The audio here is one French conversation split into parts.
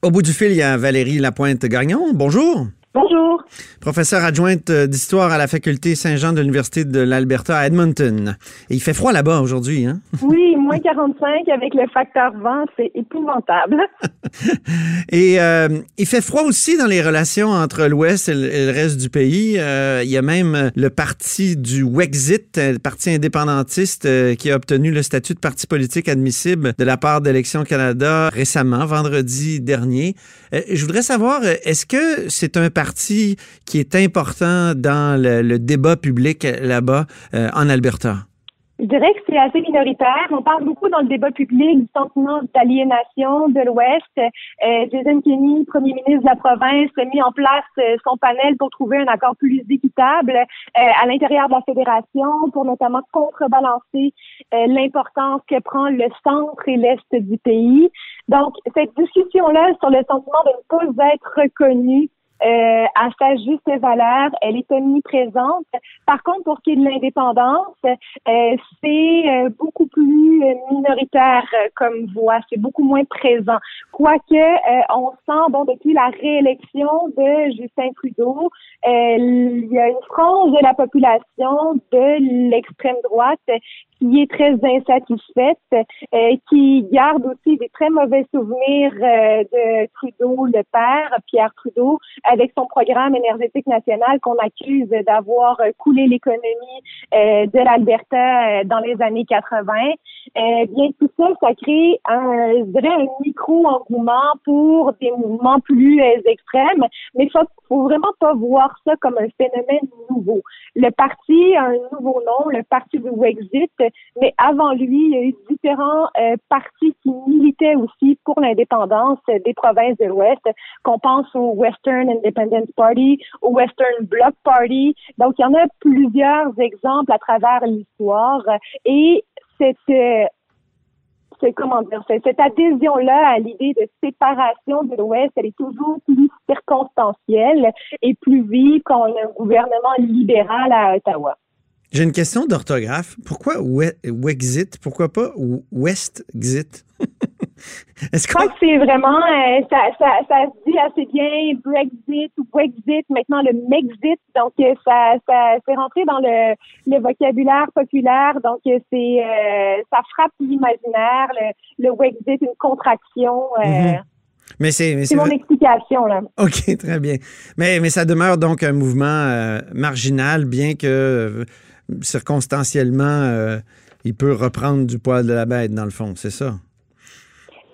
Au bout du fil, il y a Valérie Lapointe-Gagnon. Bonjour. Bonjour. Professeure adjointe d'histoire à la faculté Saint-Jean de l'Université de l'Alberta à Edmonton. Et il fait froid là-bas aujourd'hui, hein? Oui, moins 45 avec le facteur vent, c'est épouvantable. et euh, il fait froid aussi dans les relations entre l'Ouest et, le reste du pays. Euh, il y a même le parti du Wexit, le parti indépendantiste euh, qui a obtenu le statut de parti politique admissible de la part d'Élections Canada récemment, vendredi dernier. je voudrais savoir, est-ce que c'est un parti qui est important dans le, débat public là-bas en Alberta? Je dirais que c'est assez minoritaire. On parle beaucoup dans le débat public du sentiment d'aliénation de l'Ouest. Euh, Jason Kenney, premier ministre de la province, a mis en place euh, son panel pour trouver un accord plus équitable euh, à l'intérieur de la fédération, pour notamment contrebalancer euh, l'importance que prend le centre et l'est du pays. Donc, cette discussion-là sur le sentiment de ne pas être reconnu euh, à sa juste valeur, elle est omniprésente. Par contre, pour ce qui est de l'indépendance, euh, c'est euh, beaucoup plus minoritaire comme voix, c'est beaucoup moins présent. Quoique, on sent, bon, depuis la réélection de Justin Trudeau, il y a une frange de la population de l'extrême droite qui est très insatisfaite, euh, qui garde aussi des très mauvais souvenirs euh, de Trudeau, le père, Pierre Trudeau, avec son programme énergétique national qu'on accuse d'avoir coulé l'économie euh, de l'Alberta dans les années 80. bien tout ça, ça crée un, je un micro-engouement pour des mouvements plus extrêmes, mais faut, faut vraiment pas voir ça comme un phénomène nouveau. Le parti a un nouveau nom, le parti du Wexit, mais avant lui, il y a eu différents euh, partis qui militaient aussi pour l'indépendance des provinces de l'Ouest, qu'on pense au Western Independence Party, au Western Bloc Party. Donc, il y en a plusieurs exemples à travers l'histoire et cette euh, c'est comment dire, cette adhésion-là à l'idée de séparation de l'Ouest, elle est toujours plus circonstancielle et plus vive quand on a un gouvernement libéral à Ottawa. J'ai une question d'orthographe. Pourquoi Wexit? Pourquoi pas Westxit? Je crois que c'est vraiment, euh, ça, ça, ça, se dit assez bien Brexit ou Wexit, maintenant le Mexit. Donc, euh, ça, ça c'est rentré dans le, le, vocabulaire populaire. Donc, euh, c'est, ça frappe l'imaginaire. Le, le, Wexit, une contraction. Mm-hmm. Mais c'est, c'est mon explication là. Ok, très bien. Mais mais ça demeure donc un mouvement marginal, bien que circonstanciellement, euh, il peut reprendre du poil de la bête, dans le fond, c'est ça?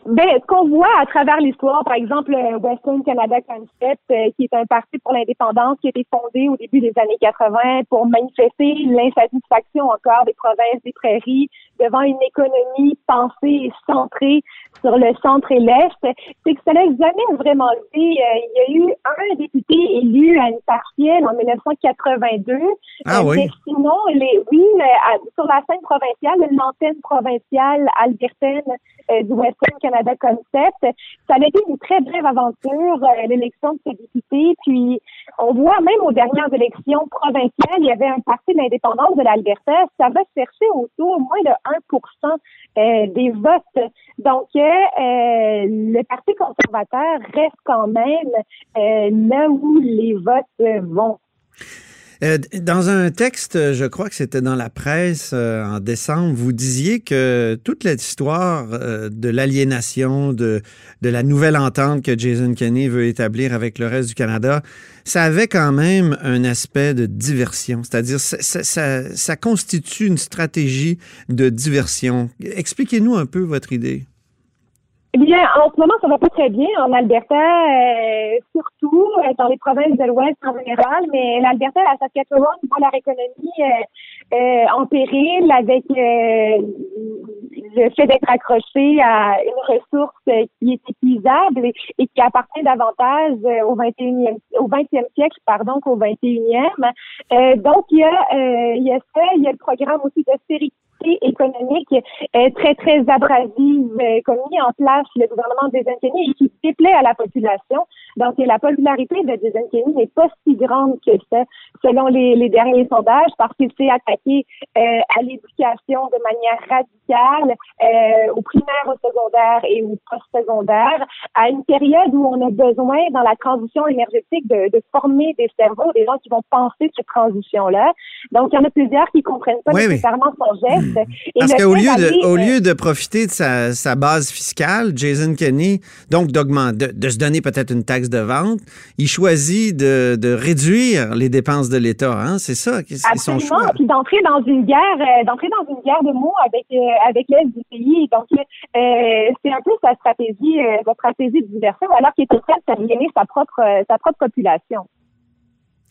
Ben, ce qu'on voit à travers l'histoire, par exemple, Western Canada Concept, euh, qui est un parti pour l'indépendance qui a été fondé au début des années 80 pour manifester l'insatisfaction encore des provinces des prairies devant une économie pensée et centrée sur le centre et l'est, c'est que ça n'a jamais vraiment été. Euh, il y a eu un député élu à une partielle en 1982. Ah oui. Mais sinon, les, oui, euh, sur la scène provinciale, l'antenne provinciale albertaine euh, du Western Canada Ça a été une très brève aventure, l'élection de ce député. Puis, on voit même aux dernières élections provinciales, il y avait un parti d'indépendance de l'Alberta. Ça va chercher autour moins de 1% des votes. Donc, euh, le Parti conservateur reste quand même euh, là où les votes vont. Euh, dans un texte, je crois que c'était dans la presse en décembre, vous disiez que toute l'histoire de l'aliénation, de, la nouvelle entente que Jason Kenney veut établir avec le reste du Canada, ça avait quand même un aspect de diversion, c'est-à-dire ça constitue une stratégie de diversion. Expliquez-nous un peu votre idée. Eh bien, en ce moment, ça va pas très bien en Alberta, euh, surtout euh, dans les provinces de l'Ouest en général, mais l'Alberta, la Saskatchewan voit leur économie euh, en péril avec le fait d'être accroché à une ressource qui est épuisable et, qui appartient davantage au 21e, au 20e siècle, pardon, qu'au 21e. Euh, donc, il y a, euh, il y a ça, il y a le programme aussi d'austérité économique euh, très, très abrasive euh, qu'ont mis en place le gouvernement des Kenny et qui déplaît à la population. Donc, la popularité de Jason Kenny n'est pas si grande que ça, selon les, les derniers sondages, parce qu'il s'est attaqué euh, à l'éducation de manière radicale, euh, au primaire, au secondaire et au post-secondaire, à une période où on a besoin, dans la transition énergétique, de, de former des cerveaux, des gens qui vont penser cette transition-là. Donc, il y en a plusieurs qui comprennent pas nécessairement son geste. Parce qu'au lieu, de, au lieu de profiter de sa, sa base fiscale, Jason Kenney, donc d'augmenter, de, de, se donner peut-être une taxe de vente, il choisit de, de réduire les dépenses de l'État. Hein? C'est ça, c'est son choix. Puis d'entrer dans une guerre, euh, d'entrer dans une guerre de mots avec euh, avec l'aide du pays. Donc euh, c'est un peu sa stratégie, sa stratégie de diversion, alors qu'il est en train de sa propre sa propre population.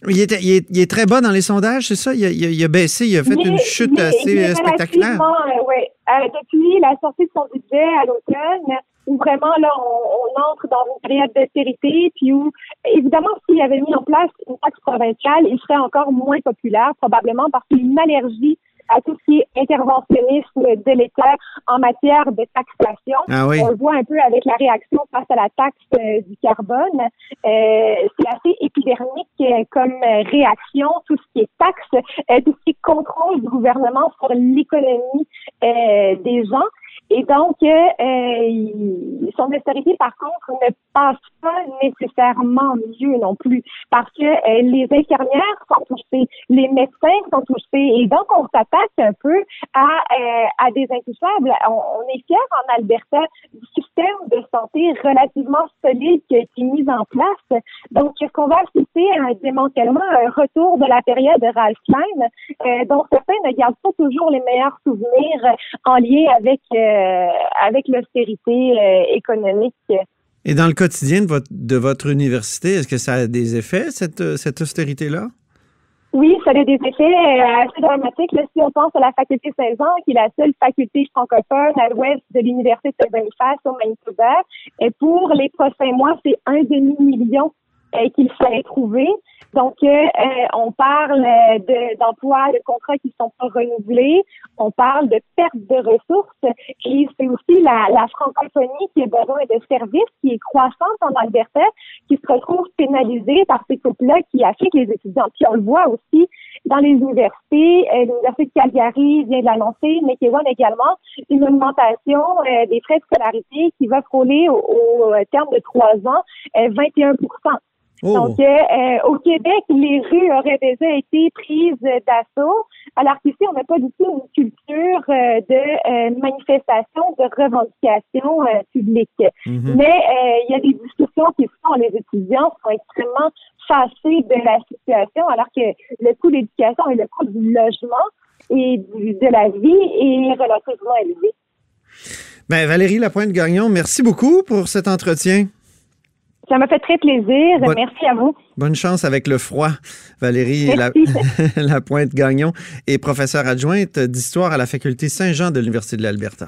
Il, est, il, est, très bas dans les sondages, c'est ça? Il a, il a, baissé, il a fait une chute assez spectaculaire. oui. depuis la sortie de son budget à l'automne, où vraiment là, on, entre dans une période d'austérité, puis où, évidemment, s'il avait mis en place une taxe provinciale, il serait encore moins populaire, probablement parce qu'il y a une allergie à tout ce qui est interventionnisme de l'État en matière de taxation. Ah oui. On le voit un peu avec la réaction face à la taxe euh, du carbone. Euh, c'est assez épidermique euh, comme réaction, tout ce qui est taxe, tout ce qui est contrôle du gouvernement sur l'économie des gens. Et donc, euh, son austérité, par contre, ne passe pas nécessairement mieux non plus, parce que euh, les infirmières sont touchées, les médecins sont touchés, et donc on s'attaque un peu à, euh, des intouchables. On, on est fiers en Alberta du système de santé relativement solide qui a été mis en place. Donc, est-ce qu'on va assister à un démantèlement, un retour de la période de Ralph Klein, euh, dont certains ne gardent pas toujours les meilleurs souvenirs en lien avec euh, avec l'austérité euh, économique. Et dans le quotidien de votre, de votre université, est-ce que ça a des effets, cette, cette austérité-là? Oui, ça a des effets assez dramatiques. si on pense à la faculté Saint-Jean, qui est la seule faculté francophone à l'ouest de l'Université de Belfast au Manitoba, et pour les prochains mois, c'est un demi-million qu'il fallait trouver. Donc, euh, euh, on parle d'emplois, de, contrats qui sont pas renouvelés. On parle de perte de ressources. Et c'est aussi la, la, francophonie qui a besoin de services, qui est croissante en Alberta, qui se retrouve pénalisée par ces couples-là qui affectent les étudiants. Puis on le voit aussi dans les universités. Euh, L'Université de Calgary vient de l'annoncer, mais voit également, une augmentation des frais de scolarité qui va frôler au, au terme de trois ans 21 Oh. Donc, euh, euh, au Québec, les rues auraient déjà été prises d'assaut, alors qu'ici, on n'a pas du tout une culture euh, de manifestation, de revendication publique. Mhm. Mais il y a des discussions qui font, les étudiants sont extrêmement fâchés de la situation, alors que le coût de l'éducation et le coût du logement et de la vie est relativement élevé. Ben, Valérie Lapointe-Gagnon, merci beaucoup pour cet entretien. Ça m'a fait très plaisir. Merci à vous. Bonne chance avec le froid. Valérie la, Pointe Gagnon est professeure adjointe d'histoire à la faculté Saint-Jean de l'Université de l'Alberta.